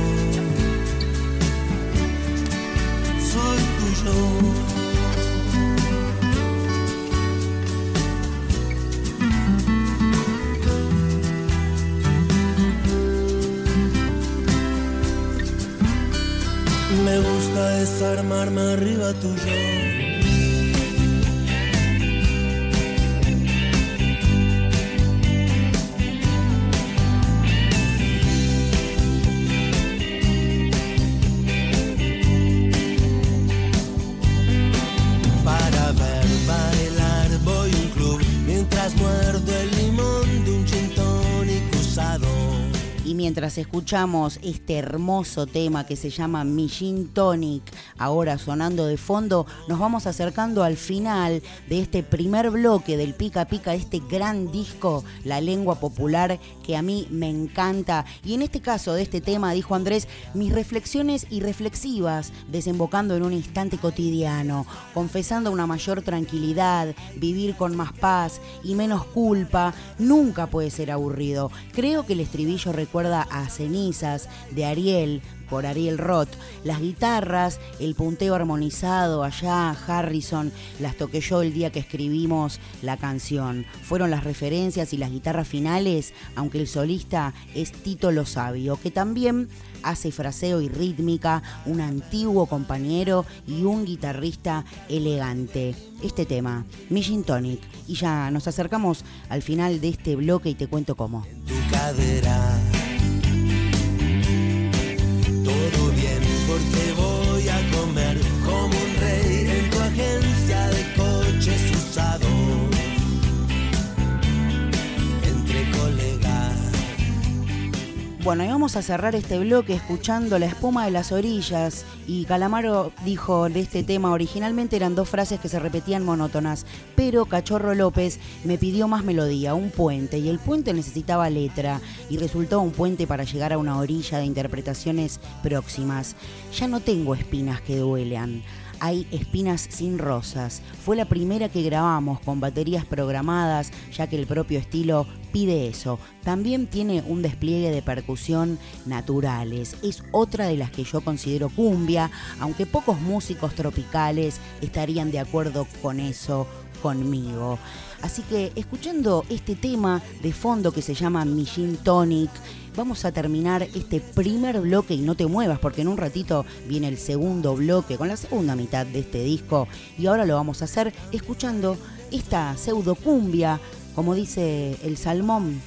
soy tuyo. Me gusta desarmarme arriba tuyo. Escuchamos este hermoso tema que se llama Mi Tonic, ahora sonando de fondo, nos vamos acercando al final de este primer bloque del Pica Pica, este gran disco, La Lengua Popular, que a mí me encanta. Y en este caso de este tema, dijo Andrés, mis reflexiones irreflexivas, desembocando en un instante cotidiano, confesando una mayor tranquilidad, vivir con más paz y menos culpa, nunca puede ser aburrido. Creo que el estribillo recuerda a Cenizas de Ariel por Ariel Roth. Las guitarras, el punteo armonizado allá, Harrison, las toqué yo el día que escribimos la canción. Fueron las referencias y las guitarras finales, aunque el solista es Tito Lo Sabio, que también hace fraseo y rítmica, un antiguo compañero y un guitarrista elegante. Este tema, Mission Tonic. Y ya nos acercamos al final de este bloque y te cuento cómo. Todo bien porque voy a comer como un rey en tu agencia de Bueno, y vamos a cerrar este bloque escuchando La espuma de las orillas. Y Calamaro dijo de este tema, originalmente eran dos frases que se repetían monótonas, pero Cachorro López me pidió más melodía, un puente, y el puente necesitaba letra, y resultó un puente para llegar a una orilla de interpretaciones próximas. Ya no tengo espinas que duelan. Hay espinas sin rosas. Fue la primera que grabamos con baterías programadas, ya que el propio estilo pide eso. También tiene un despliegue de percusión naturales. Es otra de las que yo considero cumbia, aunque pocos músicos tropicales estarían de acuerdo con eso conmigo. Así que escuchando este tema de fondo que se llama Mi Gin Tonic, vamos a terminar este primer bloque y no te muevas porque en un ratito viene el segundo bloque con la segunda mitad de este disco y ahora lo vamos a hacer escuchando esta pseudo cumbia, como dice el salmón,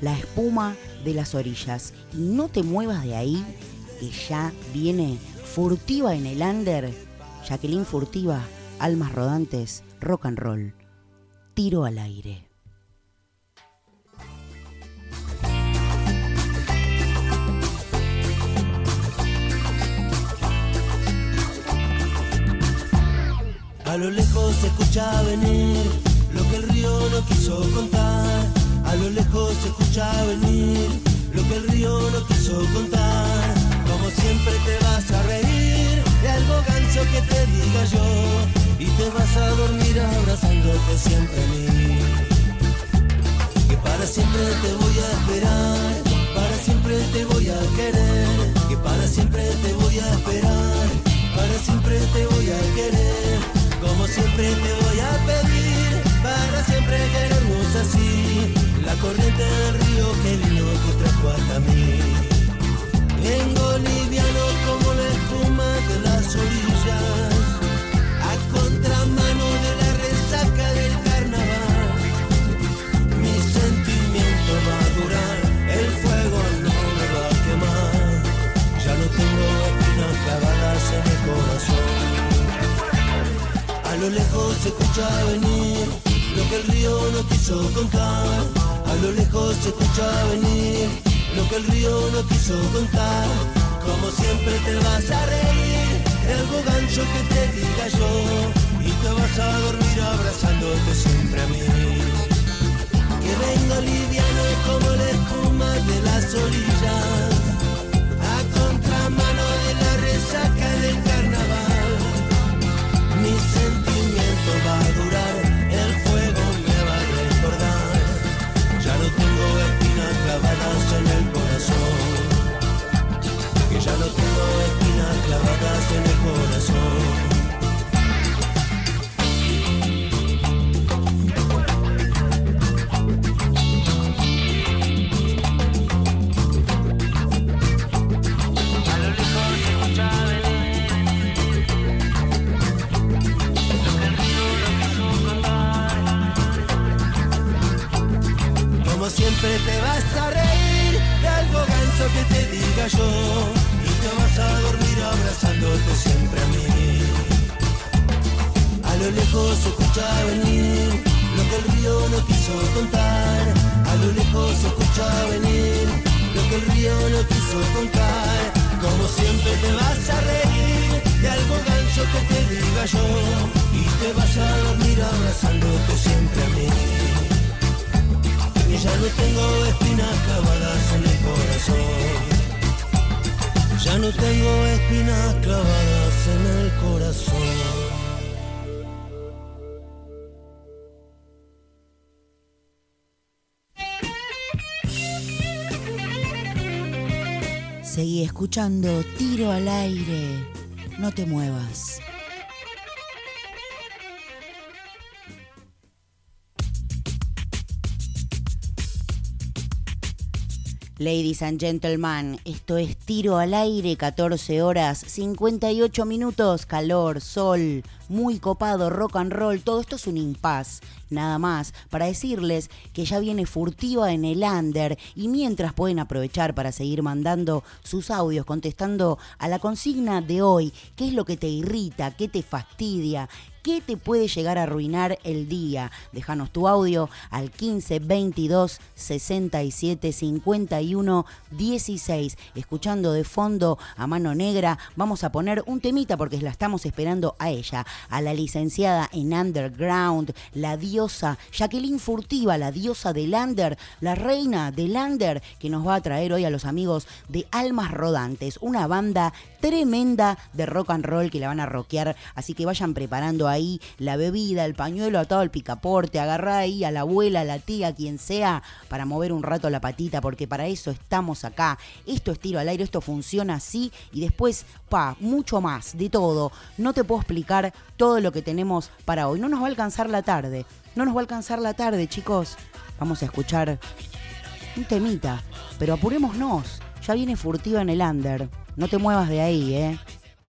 la espuma de las orillas. Y no te muevas de ahí que ya viene furtiva en el under, Jacqueline Furtiva, Almas Rodantes, Rock and Roll, tiro al aire. A lo lejos se escucha venir lo que el río no quiso contar. A lo lejos se escucha venir lo que el río no quiso contar. Como siempre te vas a reír de algo ganso que te diga yo. Y te vas a dormir abrazándote siempre a mí. Que para siempre te voy a esperar, para siempre te voy a querer. Que para siempre te voy a esperar, para siempre te voy a querer. Como siempre te voy a pedir, para siempre queremos así, la corriente del río que vino que trajo hasta mí. Vengo liviano como la espuma de la solía quiso contar. A lo lejos se escucha venir lo que el río no quiso contar. Como siempre te vas a reír de algo gancho que te diga yo. Y te vas a dormir abrazándote siempre a mí. Que venga liviano como la espuma de las orillas. En el corazón. Como siempre te vas a reír de algo ganso que te diga yo abrazándote siempre a mí. A lo lejos se escucha venir lo que el río no quiso contar. A lo lejos se escucha venir lo que el río no quiso contar. Como siempre te vas a reír de algo ganso que te diga yo y te vas a dormir abrazándote siempre a mí. Y ya no tengo espinas clavadas en el corazón. Ya no tengo espinas clavadas en el corazón. Seguí escuchando Tiro al aire. No te muevas. Ladies and gentlemen, esto es Tiro al aire, 14 horas, 58 minutos, calor, sol, muy copado, rock and roll, todo esto es un impas, nada más, para decirles que ya viene furtiva en el under y mientras pueden aprovechar para seguir mandando sus audios, contestando a la consigna de hoy, qué es lo que te irrita, qué te fastidia, ¿Qué te puede llegar a arruinar el día? Déjanos tu audio al 15 22 67 51 16. Escuchando de fondo a mano negra, vamos a poner un temita porque la estamos esperando a ella, a la licenciada en Underground, la diosa Jacqueline Furtiva, la diosa del Under, la reina del Under, que nos va a traer hoy a los amigos de Almas Rodantes, una banda tremenda de rock and roll que la van a rockear, así que vayan preparando ahí la bebida, el pañuelo atado al picaporte, agarrá ahí a la abuela, a la tía, quien sea, para mover un rato la patita, porque para eso estamos acá. Esto es tiro al aire, esto funciona así y después, pa, mucho más, de todo. No te puedo explicar todo lo que tenemos para hoy. No nos va a alcanzar la tarde, no nos va a alcanzar la tarde, chicos. Vamos a escuchar un temita, pero apurémonos. Ya viene furtiva en el under. No te muevas de ahí, ¿eh?